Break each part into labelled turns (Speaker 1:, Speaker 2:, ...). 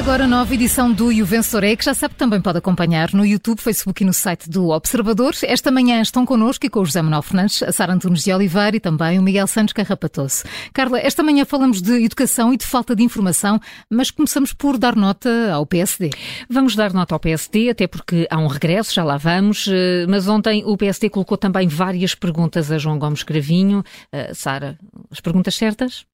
Speaker 1: agora nova edição do E o Vencedor é, que já sabe também pode acompanhar no YouTube, Facebook e no site do Observador. Esta manhã estão connosco e com o José Manuel Fernandes, a Sara Antunes de Oliveira e também o Miguel Santos Carrapatoso. Carla, esta manhã falamos de educação e de falta de informação, mas começamos por dar nota ao PSD.
Speaker 2: Vamos dar nota ao PSD, até porque há um regresso, já lá vamos, eh, mas ontem o PSD colocou também várias perguntas a João Gomes Cravinho. Uh, Sara, as perguntas certas?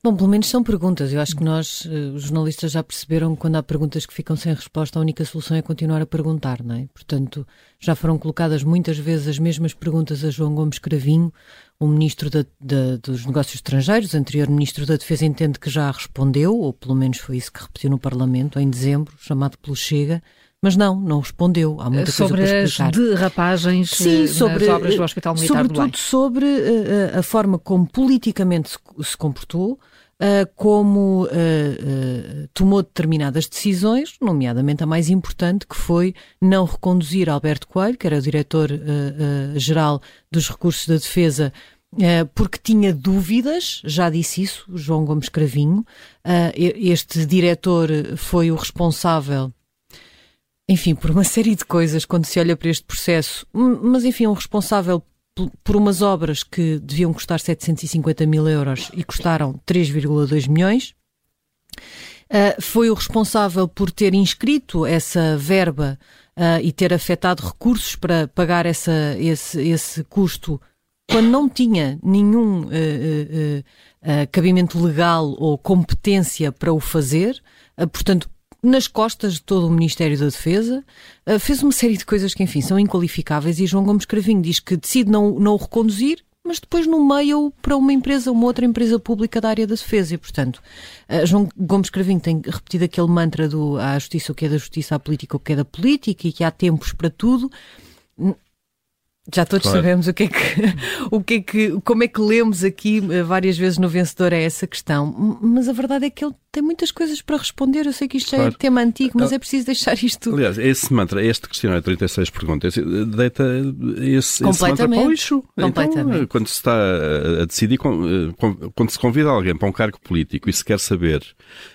Speaker 3: Bom, pelo menos são perguntas. Eu acho que nós, eh, os jornalistas, já perceberam que quando há perguntas que ficam sem resposta, a única solução é continuar a perguntar, não é? Portanto, já foram colocadas muitas vezes as mesmas perguntas a João Gomes Cravinho, o Ministro da, da, dos Negócios Estrangeiros, anterior Ministro da Defesa, entende que já respondeu, ou pelo menos foi isso que repetiu no Parlamento, em dezembro, chamado pelo Chega, mas não, não respondeu. Há muita
Speaker 2: sobre
Speaker 3: coisa para explicar.
Speaker 2: as derrapagens
Speaker 3: Sim, sobre,
Speaker 2: nas obras do Hospital Militar do Belém.
Speaker 3: Sobretudo sobre uh, a forma como politicamente se, se comportou, uh, como uh, tomou determinadas decisões, nomeadamente a mais importante, que foi não reconduzir Alberto Coelho, que era o diretor-geral dos recursos da defesa, porque tinha dúvidas, já disse isso, João Gomes Cravinho. Este diretor foi o responsável enfim, por uma série de coisas quando se olha para este processo, mas enfim, um responsável por umas obras que deviam custar 750 mil euros e custaram 3,2 milhões. Uh, foi o responsável por ter inscrito essa verba uh, e ter afetado recursos para pagar essa, esse, esse custo quando não tinha nenhum uh, cabimento legal ou competência para o fazer. portanto, nas costas de todo o Ministério da Defesa, uh, fez uma série de coisas que, enfim, são inqualificáveis e João Gomes Cravinho diz que decide não, não o reconduzir, mas depois nomeia-o para uma empresa, uma outra empresa pública da área da defesa. E, portanto, uh, João Gomes Cravinho tem repetido aquele mantra do à justiça o que é da justiça, à política o que é da política e que há tempos para tudo. Já todos claro. sabemos o que é que, o que é que, como é que lemos aqui eh, várias vezes no vencedor é essa questão. Mas a verdade é que ele tem muitas coisas para responder. Eu sei que isto claro. é tema antigo, mas é preciso deixar isto.
Speaker 4: Aliás, esse mantra, este questionário 36 perguntas, deita esse, esse mantra para o lixo. Então, quando se está a decidir, eh, quando se convida alguém para um cargo político e se quer saber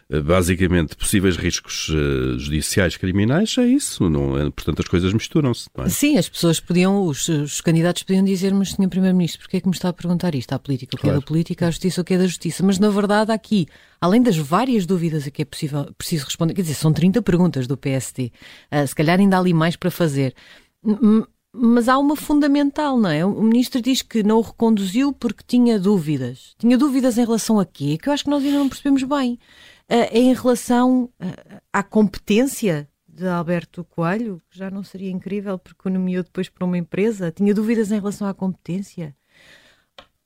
Speaker 4: eh, basicamente possíveis riscos judiciais criminais, é isso. Não, é, portanto, as coisas misturam-se. É?
Speaker 3: Sim, as pessoas podiam, os, os candidatos podiam dizer, mas Sr. Primeiro-Ministro, porquê é que me está a perguntar isto? À política, o que claro. é da política, à justiça, o que é da justiça? Mas, na verdade, aqui, além das várias dúvidas a que é possível, preciso responder, quer dizer, são 30 perguntas do PST, uh, ah, se calhar ainda há ali mais para fazer. Mas há uma fundamental, não é? O ministro diz que não o reconduziu porque tinha dúvidas. Tinha dúvidas em relação a quê? Que eu acho que nós ainda não percebemos bem. Uh, em relação uh, à competência de Alberto Coelho, que já não seria incrível porque o nomeou depois para uma empresa, tinha dúvidas em relação à competência.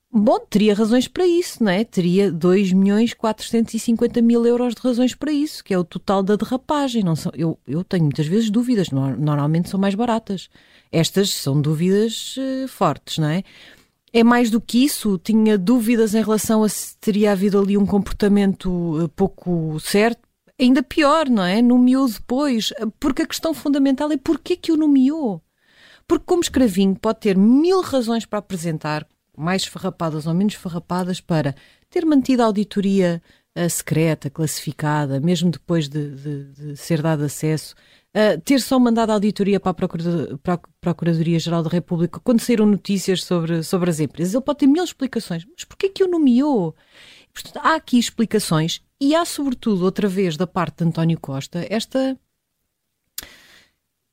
Speaker 3: Bom, teria razões para isso, não é? Teria 2 milhões 450 mil euros de razões para isso, que é o total da derrapagem. Não são, eu, eu tenho muitas vezes dúvidas, normalmente são mais baratas. Estas são dúvidas uh, fortes, não é? É mais do que isso, tinha dúvidas em relação a se teria havido ali um comportamento uh, pouco certo, ainda pior, não é? Nomeou depois, porque a questão fundamental é porquê que o nomeou. Porque como escravinho pode ter mil razões para apresentar, mais farrapadas ou menos farrapadas, para ter mantido a auditoria uh, secreta, classificada, mesmo depois de, de, de ser dado acesso, uh, ter só mandado a auditoria para a Procuradoria-Geral da República quando saíram notícias sobre, sobre as empresas. Ele pode ter mil explicações, mas porquê que o nomeou? Portanto, há aqui explicações e há, sobretudo, outra vez da parte de António Costa, esta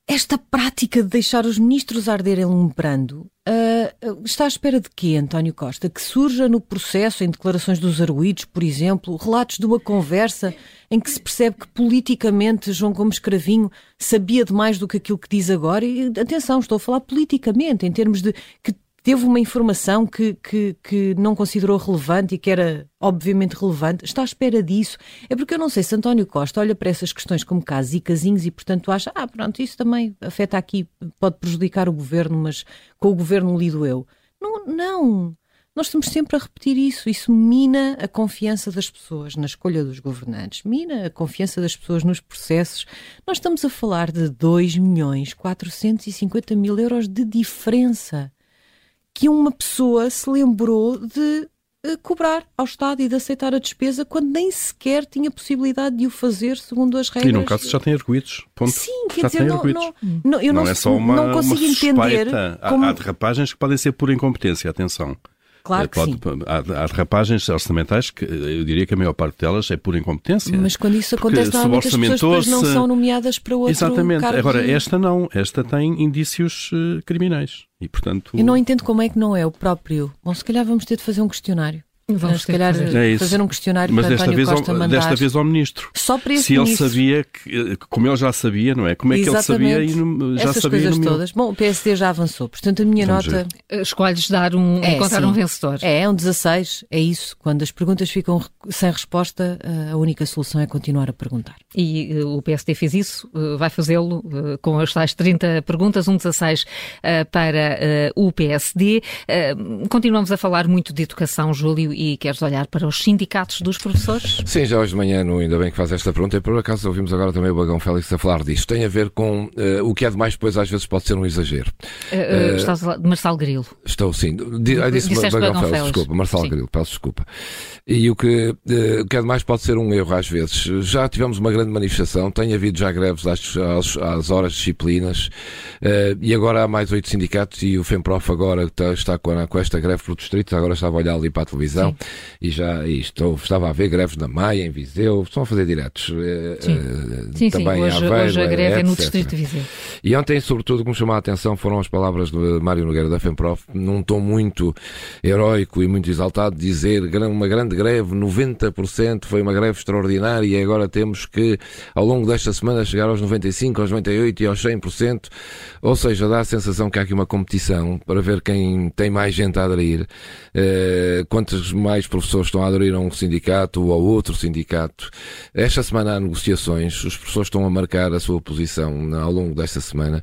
Speaker 3: esta prática de deixar os ministros arderem lumbrando uh, está à espera de quê, António Costa? Que surja no processo, em declarações dos arguídos, por exemplo, relatos de uma conversa em que se percebe que politicamente João Gomes Cravinho sabia demais do que aquilo que diz agora? E atenção, estou a falar politicamente, em termos de que teve uma informação que, que, que não considerou relevante e que era obviamente relevante, está à espera disso. É porque eu não sei se António Costa olha para essas questões como casos e casinhos e, portanto, acha, ah, pronto, isso também afeta aqui, pode prejudicar o governo, mas com o governo lido eu. Não, não. Nós estamos sempre a repetir isso. Isso mina a confiança das pessoas na escolha dos governantes, mina a confiança das pessoas nos processos. Nós estamos a falar de 2 milhões 450 mil euros de diferença que uma pessoa se lembrou de uh, cobrar ao Estado e de aceitar a despesa quando nem sequer tinha possibilidade de o fazer segundo as regras.
Speaker 4: E num caso já tem arguídos. Ponto.
Speaker 3: Sim, quer já dizer, não, não, não, eu não,
Speaker 4: não,
Speaker 3: é só uma, não consigo uma entender.
Speaker 4: Como... Há, há derrapagens que podem ser por incompetência, atenção.
Speaker 3: Claro que
Speaker 4: Pode,
Speaker 3: sim.
Speaker 4: Há, há derrapagens orçamentais que eu diria que a maior parte delas é por incompetência.
Speaker 3: Mas quando isso acontece, normalmente as pessoas não são nomeadas para outro
Speaker 4: Exatamente.
Speaker 3: Cargo
Speaker 4: Agora,
Speaker 3: de...
Speaker 4: esta não. Esta tem indícios uh, criminais. E, portanto...
Speaker 3: Eu não entendo como é que não é o próprio. Bom, se calhar vamos ter de fazer um questionário. Vamos se calhar fazer. É fazer um questionário
Speaker 4: Mas
Speaker 3: para
Speaker 4: desta
Speaker 3: António
Speaker 4: vez,
Speaker 3: Costa
Speaker 4: ao,
Speaker 3: mandar.
Speaker 4: desta vez ao Ministro.
Speaker 3: Só para esse
Speaker 4: Se
Speaker 3: ministro.
Speaker 4: ele sabia, que, como ele já sabia, não é? Como é que
Speaker 3: Exatamente.
Speaker 4: ele sabia e já
Speaker 3: Essas
Speaker 4: sabia
Speaker 3: coisas
Speaker 4: no
Speaker 3: todas. Bom, o PSD já avançou. Portanto, a minha
Speaker 4: Vamos
Speaker 3: nota...
Speaker 2: Eh, Escolhes dar um,
Speaker 3: É,
Speaker 2: encontrar
Speaker 3: sim.
Speaker 2: um vencedor.
Speaker 3: É, é um 16. É isso. Quando as perguntas ficam sem resposta, eh, a única solução é continuar a perguntar.
Speaker 2: E eh, o PSD fez isso, eh, vai fazê-lo eh, com as tais 30 perguntas, um 16 eh, para eh, o PSD. Eh, continuamos a falar muito de educação, Júlio, e queres olhar para os sindicatos dos professores?
Speaker 5: Sim, já hoje de manhã, no, ainda bem que faz esta pergunta, e por acaso ouvimos agora também o Bagão Félix a falar disto. Tem a ver com eh, o que é demais, depois às vezes pode ser um exagero.
Speaker 2: Eh, eh, estás a falar de Marçal Grilo.
Speaker 5: Estou sim. Di- ah, disse
Speaker 2: Disseste
Speaker 5: Bagão
Speaker 2: Bagão
Speaker 5: Félix,
Speaker 2: Félix.
Speaker 5: desculpa, Marçal
Speaker 2: Sim.
Speaker 5: Grilo, peço desculpa. E o que, o que é demais pode ser um erro às vezes. Já tivemos uma grande manifestação, tem havido já greves às, às, às horas disciplinas, e agora há mais oito sindicatos e o FEMPROF agora está, está com, a- com esta greve por distrito, agora estava a olhar ali para a televisão e já e estou, estava a ver greves na Maia, em Viseu, estão a fazer diretos. eh,
Speaker 2: Sim.
Speaker 5: eh,
Speaker 2: Sim, sim,
Speaker 5: também em
Speaker 2: hoje,
Speaker 5: Aveiro,
Speaker 2: hoje a greve é no
Speaker 5: etc.
Speaker 2: Distrito de Viseu.
Speaker 5: E ontem, sobretudo, o que me chamou a atenção foram as palavras de Mário Nogueira da FEMPROF, num tom muito heroico e muito exaltado, dizer "Gran- uma grande greve, 90% foi uma greve extraordinária e agora temos que, ao longo desta semana, chegar aos 95%, aos 98% e aos 100%. Ou seja, dá a sensação que há aqui uma competição para ver quem tem mais gente a aderir, eh, quantos mais professores estão a aderir a um sindicato ou a outro sindicato. Esta semana há negociações, os professores estão a marcar a sua posição ao longo desta semana,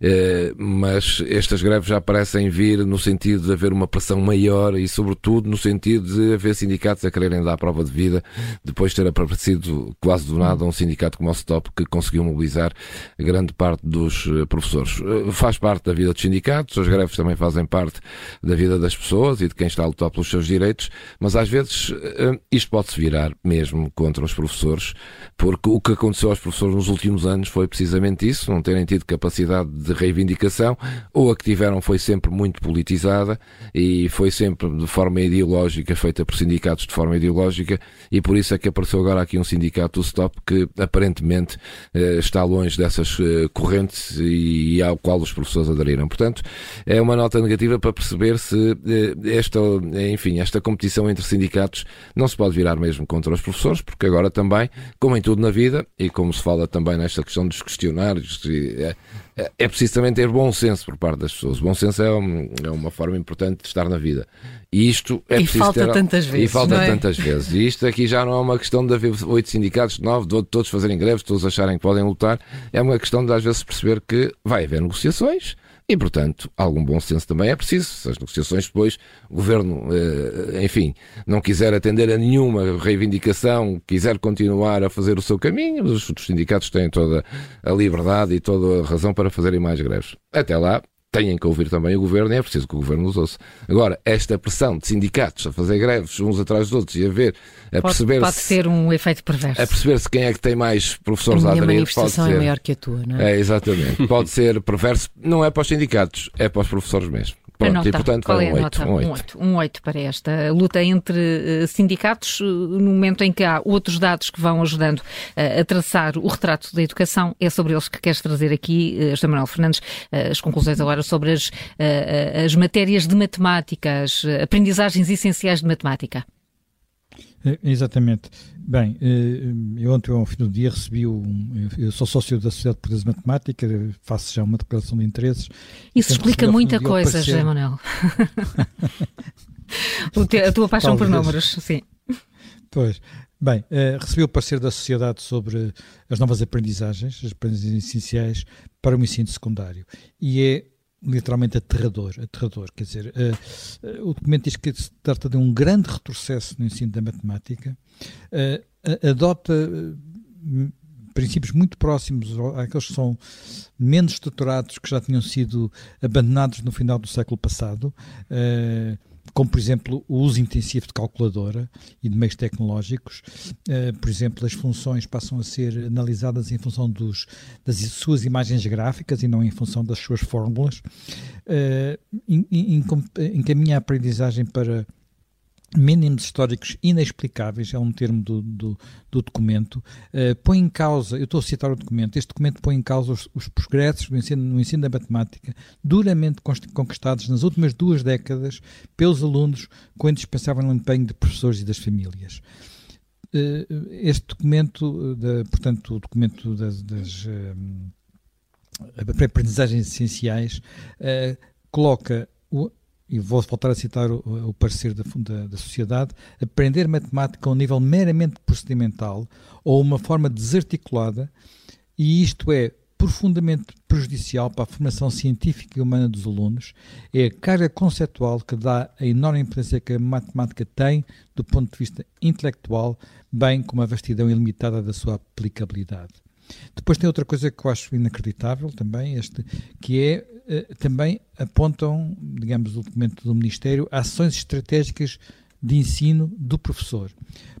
Speaker 5: eh, mas estas greves já parecem vir no sentido de haver uma pressão maior e, sobretudo, no sentido de haver sindicatos a quererem dar prova de vida depois de ter aparecido quase do nada um sindicato como o STOP que conseguiu mobilizar grande parte dos eh, professores. Eh, Faz parte da vida dos sindicatos, as greves também fazem parte da vida das pessoas e de quem está a lutar pelos seus direitos, mas às vezes eh, isto pode-se virar mesmo contra os professores, porque o que aconteceu aos professores nos últimos anos foi precisamente isso, não terem tido capacidade de reivindicação, ou a que tiveram foi sempre muito politizada e foi sempre de forma ideológica, feita por sindicatos de forma ideológica, e por isso é que apareceu agora aqui um sindicato, o STOP, que aparentemente eh, está longe dessas eh, correntes e, ao qual os professores aderiram. Portanto, é uma nota negativa para perceber se esta, enfim, esta competição entre sindicatos não se pode virar mesmo contra os professores, porque agora também, como em tudo na vida, e como se fala também nesta questão dos questionários, é, é- é preciso também ter bom senso por parte das pessoas. Bom senso é, um- é uma forma importante de estar na vida. E isto é
Speaker 3: E
Speaker 5: preciso
Speaker 3: falta
Speaker 5: ter...
Speaker 3: tantas vezes,
Speaker 5: E falta
Speaker 3: é?
Speaker 5: tantas vezes. E isto aqui já não é uma questão de haver oito sindicatos, nove, de todos fazerem greves, todos acharem que podem lutar. É uma questão de às vezes perceber que vai haver negociações e, portanto, algum bom senso também é preciso. Se as negociações depois o governo, eh, enfim, não quiser atender a nenhuma reivindicação, quiser continuar a fazer o seu caminho, os sindicatos têm toda a liberdade e toda a razão para fazerem mais greves. Até lá, têm que ouvir também o governo e é preciso que o governo os ouça. Agora, esta pressão de sindicatos a fazer greves uns atrás dos outros e a ver, a
Speaker 2: Pode,
Speaker 5: perceber
Speaker 2: pode
Speaker 5: se,
Speaker 2: ter um efeito perverso.
Speaker 5: a perceber se quem é que tem mais
Speaker 3: A
Speaker 5: professores a
Speaker 3: minha
Speaker 5: aderir, pode
Speaker 3: manifestação é
Speaker 5: ser.
Speaker 3: maior que a tua, não é?
Speaker 5: É, exatamente. Pode ser perverso. Não é para os sindicatos, é para os professores mesmo.
Speaker 2: A
Speaker 5: Pronto,
Speaker 2: nota,
Speaker 5: e portanto
Speaker 2: qual
Speaker 5: vai
Speaker 2: é
Speaker 5: um
Speaker 2: a
Speaker 5: 8.
Speaker 2: nota?
Speaker 5: Um
Speaker 2: Um
Speaker 5: 8.
Speaker 2: 8. Um 8 para esta luta entre eh, sindicatos, eh, no momento em que há outros dados que vão ajudando eh, a traçar o retrato da educação. É sobre eles que queres trazer aqui, José Manuel Fernandes, as conclusões agora sobre as, eh, eh, as matérias de matemática, as eh, aprendizagens essenciais de matemática.
Speaker 6: É, Exatamente. Bem, eu ontem, ao fim do dia, recebi um. Eu sou sócio da Sociedade Portuguesa de Matemática, faço já uma declaração de interesses.
Speaker 2: Isso explica muita coisa,
Speaker 6: parecer-
Speaker 2: José Manuel. A tua paixão por
Speaker 6: Talvez.
Speaker 2: números, sim.
Speaker 6: Pois. Bem, recebi o parecer da Sociedade sobre as novas aprendizagens, as aprendizagens essenciais para o ensino secundário. E é literalmente aterrador, aterrador. Quer dizer, eh, eh, o documento diz que se trata de um grande retrocesso no ensino da matemática, a- adota princípios muito próximos àqueles que são menos estruturados, que já tinham sido abandonados no final do século passado. eh, como por exemplo o uso intensivo de calculadora e de meios tecnológicos. Uh, por exemplo, as funções passam a ser analisadas em função dos, das suas imagens gráficas e não em função das suas fórmulas. Encaminha a aprendizagem para mínimos históricos inexplicáveis, é um termo do, do, do documento, uh, põe em causa, eu estou a citar o documento, este documento põe em causa os, os progressos no ensino, no ensino da matemática, duramente conquistados nas últimas duas décadas pelos alunos com indispensável empenho de professores e das famílias. Uh, este documento, de, portanto, o documento das, das uh, aprendizagens essenciais, coloca o, e vou voltar a citar o, o parecer da, da, da, sociedade, aprender matemática a um nível meramente procedimental ou uma forma desarticulada, e isto é profundamente prejudicial para a formação científica e humana dos alunos, é a carga conceptual que dá a enorme importância que a matemática tem do ponto de vista intelectual, bem como a vastidão ilimitada da sua aplicabilidade. Depois tem outra coisa que eu acho inacreditável também, este, que é eh, também apontam, digamos, o documento do Ministério, ações estratégicas de ensino do professor.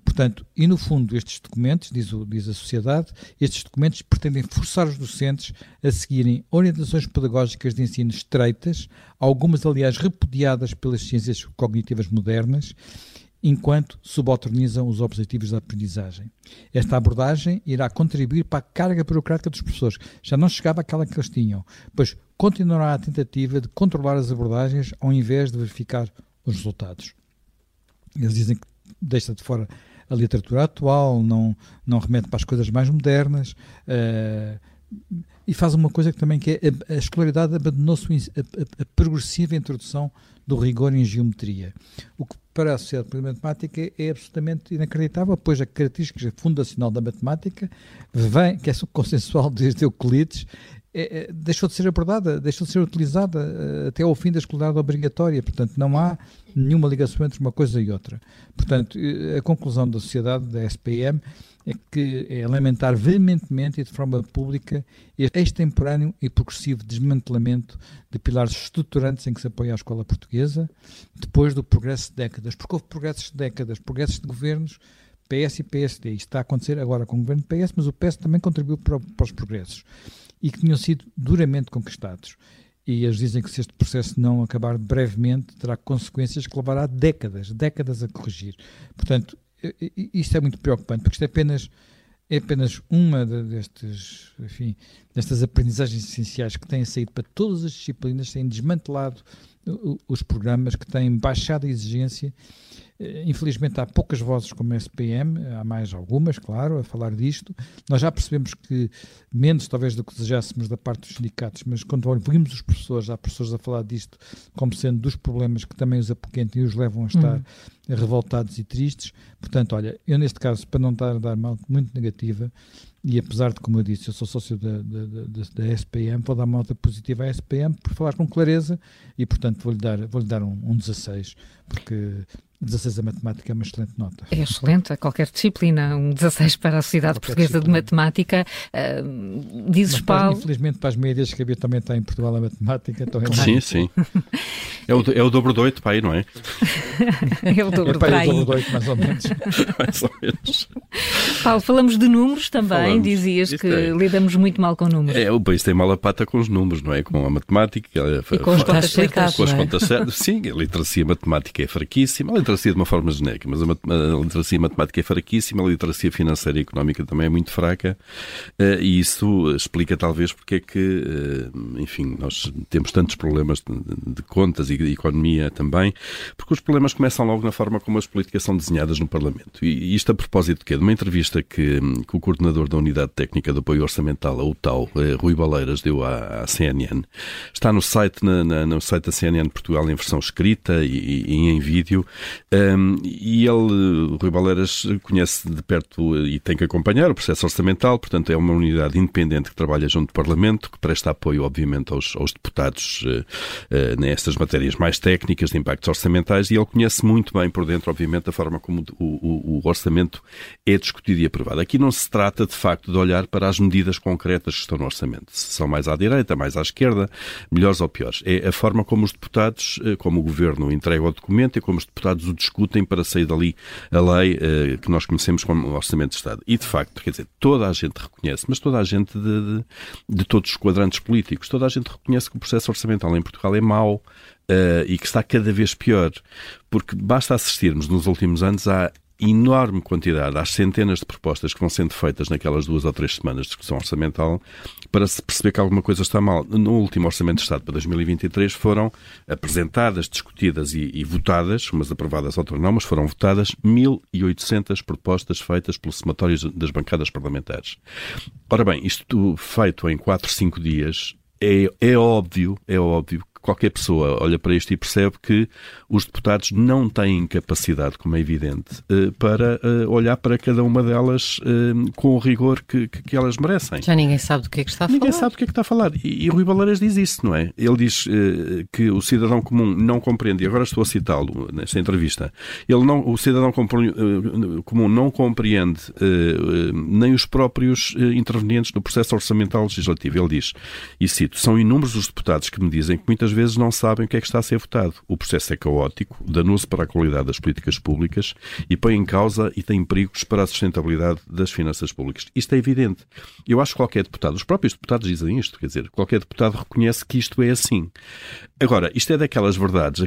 Speaker 6: Portanto, e no fundo, estes documentos, diz, o, diz a sociedade, estes documentos pretendem forçar os docentes a seguirem orientações pedagógicas de ensino estreitas, algumas, aliás, repudiadas pelas ciências cognitivas modernas, enquanto subalternizam os objetivos da aprendizagem. Esta abordagem irá contribuir para a carga burocrática dos professores. Já não chegava àquela que eles tinham, pois continuará a tentativa de controlar as abordagens ao invés de verificar os resultados. Eles dizem que deixa de fora a literatura atual, não, não remete para as coisas mais modernas. Uh, e faz uma coisa que também que é a, a escolaridade abandonou-se a, a, a, progressiva introdução do rigor em geometria. O que para a sociedade de matemática é absolutamente inacreditável, pois a característica fundacional da matemática vem, que é consensual desde Euclides, é, é, deixou de ser abordada, deixou de ser utilizada uh, até ao fim da escolaridade obrigatória. Portanto, não há nenhuma ligação entre uma coisa e outra. Portanto, a conclusão da sociedade, da SPM, é que é lamentar veementemente e de forma pública este extemporâneo e progressivo desmantelamento de pilares estruturantes em que se apoia a escola portuguesa, depois do progresso de décadas, porque houve progressos de décadas, progressos de governos, PS e PSD. Isto está a acontecer agora com o governo PS, mas o PS também contribuiu para, para os progressos e que tinham sido duramente conquistados. E eles dizem que se este processo não acabar brevemente, terá consequências que levará décadas, décadas a corrigir. Portanto, isto é muito preocupante, porque isto é apenas, é apenas uma destes, enfim, destas aprendizagens essenciais que têm saído para todas as disciplinas, têm desmantelado os programas, que têm baixado a exigência infelizmente há poucas vozes como a SPM, há mais algumas, claro, a falar disto. Nós já percebemos que, menos talvez do que desejássemos da parte dos sindicatos, mas quando ouvimos os professores, há professores a falar disto como sendo dos problemas que também os apoquentam e os levam a estar uhum. revoltados e tristes. Portanto, olha, eu neste caso, para não estar a dar mal muito negativa, e apesar de, como eu disse, eu sou sócio da, da, da, da SPM, vou dar uma nota positiva à SPM por falar com clareza e, portanto, vou-lhe dar, vou dar um, um 16, porque 16 a matemática é uma excelente nota.
Speaker 2: É excelente, a qualquer disciplina. Um 16 para a Sociedade qualquer Portuguesa disciplina. de Matemática. Uh, dizes, Mas, Paulo...
Speaker 6: Infelizmente, para as médias que havia também está em Portugal a matemática. Então
Speaker 4: é sim, sim. É o, é o dobro de 8 para aí, não é?
Speaker 2: é o dobro é,
Speaker 6: de 8, é mais ou menos.
Speaker 4: mais ou menos.
Speaker 2: Paulo, falamos de números também. Falamos. Dizias que é. lidamos muito mal com números.
Speaker 4: É, o país tem mal a pata com os números, não é? Com a matemática.
Speaker 2: E com as contas
Speaker 4: certas. Com as contas certas. Sim, a literacia matemática é fraquíssima. A literacia de uma forma genérica, mas a, literacia matemática é fraquíssima, a literacia financeira e económica também é muito fraca, uh, e isso explica talvez porque é que, uh, enfim, nós temos tantos problemas de, contas e de economia também, porque os problemas começam logo na forma como as políticas são desenhadas no Parlamento. E, isto a propósito de quê? De uma entrevista que, que, o coordenador da Unidade Técnica de Apoio Orçamental, a UTAL, uh, Rui Baleiras, deu à, à CNN. Está no site, na, na, no site da CNN Portugal em versão escrita e, e em vídeo. Um, e ele, Rui Baleiras, conhece de perto e tem que acompanhar o processo orçamental, portanto é uma unidade independente que trabalha junto do Parlamento, que presta apoio, obviamente, aos, aos deputados uh, nestas matérias mais técnicas de impactos orçamentais e ele conhece muito bem por dentro, obviamente, a forma como o, o, o orçamento é discutido e aprovado. Aqui não se trata, de facto, de olhar para as medidas concretas que estão no orçamento. Se são mais à direita, mais à esquerda, melhores ou piores. É a forma como os deputados, eh, como o Governo entrega o documento e como os deputados o discutem para sair dali a lei eh, que nós conhecemos como Orçamento de Estado. E, de facto, quer dizer, toda a gente reconhece, mas toda a gente de, de, de todos os quadrantes políticos, toda a gente reconhece que o processo orçamental em Portugal é mau, Uh, e que está cada vez pior, porque basta assistirmos nos últimos anos à enorme quantidade, às centenas de propostas que vão sendo feitas naquelas duas ou três semanas de discussão orçamental, para se perceber que alguma coisa está mal. No último Orçamento de Estado para 2023 foram apresentadas, discutidas e, e votadas, umas aprovadas, outras não, mas foram votadas 1.800 propostas feitas pelo somatório das bancadas parlamentares. Ora bem, isto feito em 4, 5 dias, é, é óbvio, é óbvio qualquer pessoa olha para isto e percebe que os deputados não têm capacidade, como é evidente, eh, para eh, olhar para cada uma delas eh, com o rigor que, que elas merecem.
Speaker 3: Já ninguém sabe do que é que está a falar.
Speaker 4: Ninguém sabe do que é que está a falar. E, e Rui Baleiras diz isso, não é? Ele diz que o cidadão comum não compreende, e agora estou a citá-lo nesta entrevista, ele não, o cidadão comum não compreende nem os próprios intervenientes no processo orçamental legislativo. Ele diz, e cito, são inúmeros os deputados que me dizem que muitas vezes não sabem o que é que está a ser votado. O processo é caótico, danoso para a qualidade das políticas públicas e põe em causa e tem perigos para a sustentabilidade das finanças públicas. Isto é evidente. Eu acho que qualquer deputado, os próprios deputados dizem isto, quer dizer, qualquer deputado reconhece que isto é assim. Agora, isto é daquelas verdades,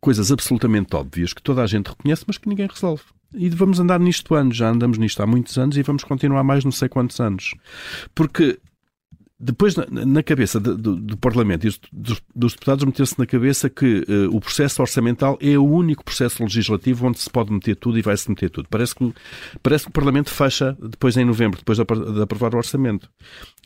Speaker 4: coisas absolutamente óbvias que toda a gente reconhece, mas que ninguém resolve. E vamos andar nisto anos, já andamos nisto há muitos anos e vamos continuar mais não sei quantos anos. Porque depois, na, cabeça do, do, do, Parlamento e dos, dos deputados, meter-se na cabeça que uh, o processo orçamental é o único processo legislativo onde se pode meter tudo e vai-se meter tudo. Parece que, parece que o Parlamento fecha depois em novembro, depois de, de aprovar o orçamento.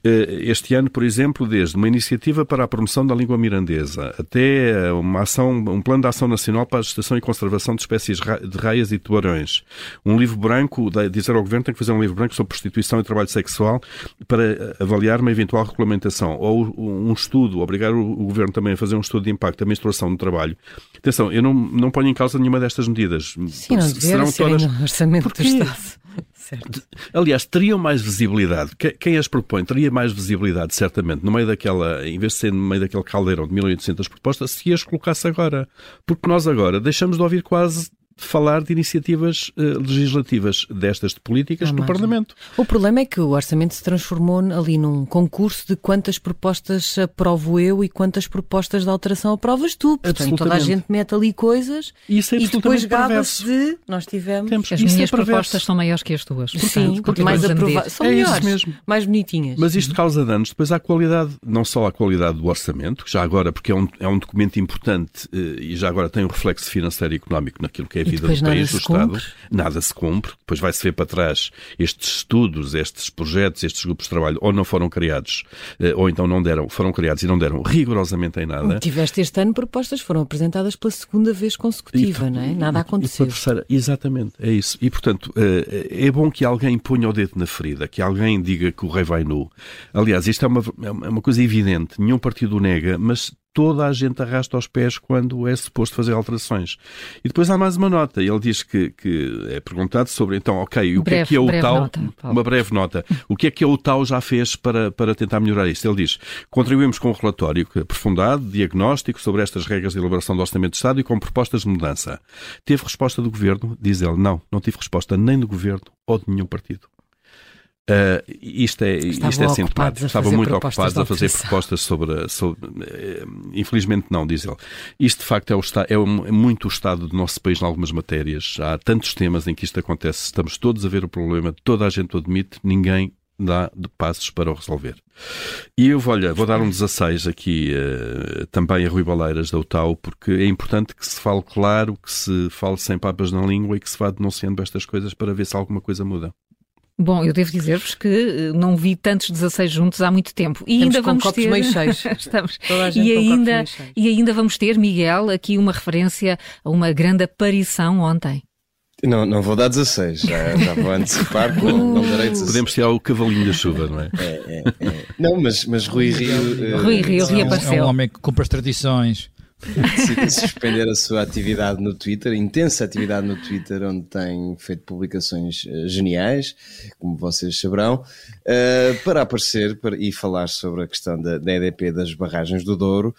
Speaker 4: Uh, este ano, por exemplo, desde uma iniciativa para a promoção da língua mirandesa até uma ação, um plano de ação nacional para a gestação e conservação de espécies de raias e tubarões, um livro branco, dizer ao Governo tem que fazer um livro branco sobre prostituição e trabalho sexual para avaliar uma eventual regulamentação ou um estudo, obrigar o, governo também a fazer um estudo de impacto da menstruação no trabalho. Atenção, eu não, não ponho em causa nenhuma destas medidas.
Speaker 3: Sim, não Serão todas... no orçamento Porque... do Estado.
Speaker 4: Certo. Aliás, teriam mais visibilidade. Quem as propõe teria mais visibilidade, certamente, no meio daquela, em vez de ser no meio daquele caldeirão de 1800 propostas, se as colocasse agora. Porque nós agora deixamos de ouvir quase falar de iniciativas uh, legislativas destas de políticas no Parlamento.
Speaker 3: O problema é que o orçamento se transformou ali num concurso de quantas propostas aprovo eu e quantas propostas de alteração aprovas tu. Portanto, toda a gente mete ali coisas
Speaker 4: Isso é
Speaker 3: e depois gaba-se de nós tivemos.
Speaker 2: Temos. As minhas é propostas são maiores que as tuas.
Speaker 3: Portanto, Sim, porque mais aprovadas. São é melhores, mesmo. mais bonitinhas.
Speaker 4: Mas isto causa danos depois à qualidade, não só à qualidade do orçamento, que já agora, porque é um, é um documento importante uh, e já agora tem um reflexo financeiro e económico naquilo que é vida do país, do Estado, nada se cumpre. Depois vai-se ver para trás estes estudos, estes projetos, estes grupos de trabalho, ou não foram criados, eh, ou então não deram, foram criados e não deram rigorosamente em nada.
Speaker 3: Tiveste este ano propostas, foram apresentadas pela segunda vez consecutiva, e, não é? Nada aconteceu.
Speaker 4: Terceira, exatamente, é isso. E, portanto, eh, é bom que alguém ponha o dedo na ferida, que alguém diga que o rei vai nu. Aliás, isto é uma, é uma coisa evidente, nenhum partido nega, mas toda a gente arrasta aos pés quando é suposto fazer alterações. E depois há mais uma nota. Ele diz que, que é perguntado sobre, então, ok, o breve, que é que a UTAU... Nota, uma breve nota. O que é que a UTAU já fez para, para tentar melhorar isto? Ele diz, contribuímos com um relatório aprofundado, diagnóstico sobre estas regras de elaboração do Orçamento de Estado e com propostas de mudança. Teve resposta do Governo? Diz ele, não, não tive resposta nem do Governo ou de nenhum partido. Uh, isto é, isto é. Estavam muito ocupados a fazer propostas sobre. sobre uh, infelizmente, não, diz ele. Isto, de facto, é, o, é, um, é, muito o estado do nosso país em algumas matérias. Há tantos temas em que isto acontece. Estamos todos a ver o problema, toda a gente o admite, ninguém dá de passos para o resolver. E eu olha, vou dar um 16 aqui uh, também a Rui Baleiras da UTAU, porque é importante que se fale claro, que se fale sem papas na língua e que se vá denunciando estas coisas para ver se alguma coisa muda.
Speaker 2: Bom, eu devo dizer-vos que eh, não vi tantos 16 juntos há muito tempo.
Speaker 3: E Estamos ainda vamos copos ter. Meio cheios.
Speaker 2: Estamos. E ainda, e ainda vamos ter, Miguel, aqui uma referência a uma grande aparição ontem.
Speaker 7: Não, não vou dar 16, já, já vou antecipar, não, não darei 16.
Speaker 4: Podemos tirar o cavalinho da chuva, não é?
Speaker 7: é, é, é. Não, mas, mas Rui Rio.
Speaker 2: Rui Rio reapareceu.
Speaker 6: É um homem que cumpre as tradições
Speaker 7: decidi suspender a sua atividade no Twitter, intensa atividade no Twitter, onde tem feito publicações uh, geniais, como vocês saberão, uh, para aparecer e falar sobre a questão da, EDP das barragens do Douro.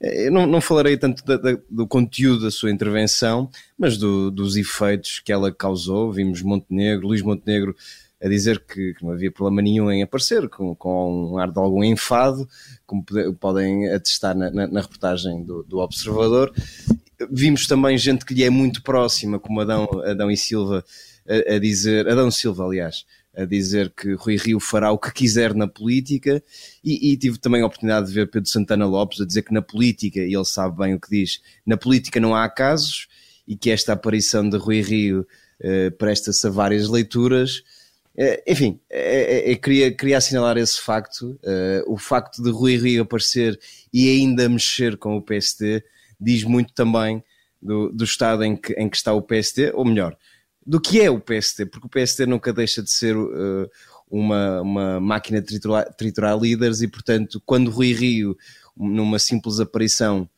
Speaker 7: Eu não, não falarei tanto da, da, do conteúdo da sua intervenção, mas do, dos efeitos que ela causou. Vimos Montenegro, Luís Montenegro a dizer que, que, não havia problema nenhum em aparecer, com, com um ar de algum enfado, como podem atestar na, na, na reportagem do, do, Observador. Vimos também gente que lhe é muito próxima, como Adão, Adão e Silva, a, a dizer, Adão Silva, aliás, a dizer que Rui Rio fará o que quiser na política e, e, tive também a oportunidade de ver Pedro Santana Lopes a dizer que na política, e ele sabe bem o que diz, na política não há casos e que esta aparição de Rui Rio eh, presta-se a várias leituras enfim, é, é, é, queria, queria assinalar esse facto. O facto de Rui Rio aparecer e ainda mexer com o PSD diz muito também do, do estado em que, em que está o PSD, ou melhor, do que é o PSD, porque o PSD nunca deixa de ser uh, uma, uma máquina de triturar, triturar líderes e, portanto, quando Rui Rio, numa simples aparição,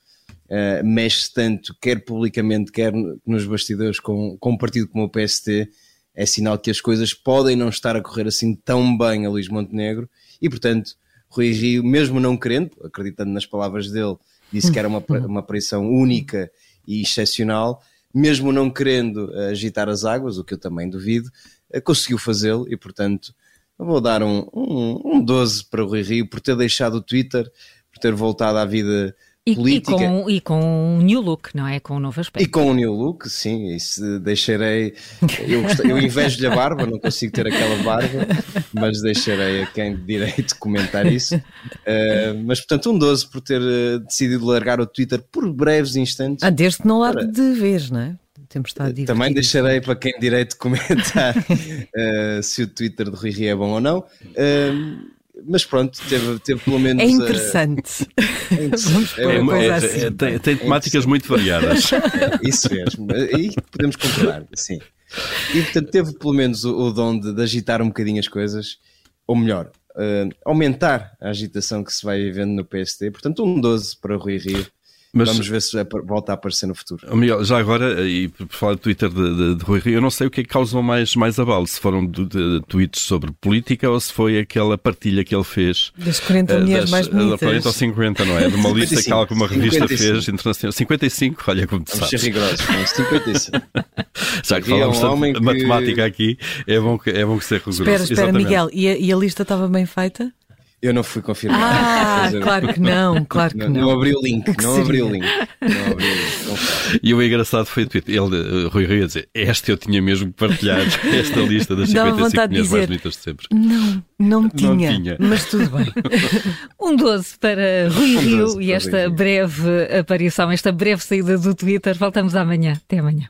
Speaker 7: uh, mexe tanto, quer publicamente, quer nos bastidores, com, com um partido como o PSD é sinal que as coisas podem não estar a correr assim tão bem a Luís Montenegro e, portanto, Rui Rio, mesmo não querendo, acreditando nas palavras dele, disse que era uma, uma aparição única e excepcional, mesmo não querendo agitar as águas, o que eu também duvido, eh, conseguiu fazê-lo e, portanto, vou dar um, um, um 12 para o Rui Rio por ter deixado o Twitter, por ter voltado à vida
Speaker 2: e, política. E com, e com um new look, não é? Com um novo aspecto.
Speaker 7: E com um new look, sim. Isso deixarei. Eu, eu invejo-lhe a barba, não consigo ter aquela barba, mas deixarei a quem de direito comentar isso. Uh, mas, portanto, um 12 por ter uh, decidido largar o Twitter por breves instantes.
Speaker 3: Ah, desde que não largue de vez, não é? Temos estado
Speaker 7: a Também deixarei para quem de direito comentar uh, se o Twitter de Rui Rio é bom ou não. Uh, mas pronto, teve, teve pelo menos.
Speaker 3: É interessante.
Speaker 4: Uh, é interessante. É, é, é, assim. tem, tem temáticas muito variadas.
Speaker 7: isso mesmo. E podemos concordar, sim. E portanto teve pelo menos o, o dom de, de, agitar um bocadinho as coisas, ou melhor, uh, aumentar a agitação que se vai vivendo no PST. Portanto, um 12 para o Rui Rio. Mas, Vamos ver se volta a aparecer no futuro.
Speaker 4: Miguel, já agora, e por falar do Twitter de, de, de Rui Rio, eu não sei o que é que causou mais, mais abalo, se foram de, de, tweets sobre política ou se foi aquela partilha que ele fez.
Speaker 3: Das 40 uh, mulheres mais bonitas.
Speaker 4: Da 40 ou 50, não é? De uma lista que alguma revista 55. fez internacional. 55, olha como tu
Speaker 7: Vamos
Speaker 4: sabes.
Speaker 7: ser rigorosos, 55.
Speaker 4: já que falamos é um de que... matemática aqui, é bom que, é bom que ser rigoroso.
Speaker 3: Espera, espera, Exatamente. Miguel, e a, e a lista estava bem feita?
Speaker 7: Eu não fui confirmar.
Speaker 3: Ah, claro que não, claro que
Speaker 7: não. Não, abri o link, não abri o link. Não abri o link.
Speaker 4: E o engraçado foi o tweet. Ele, Rui Rio, a dizer: Esta eu tinha mesmo que partilhar, esta lista das 55 mulheres mais bonitas de sempre.
Speaker 3: Não, não tinha, não tinha. Mas tudo bem.
Speaker 2: um 12 para Rui um Rio e esta breve aparição, esta breve saída do Twitter. Voltamos amanhã. Até amanhã.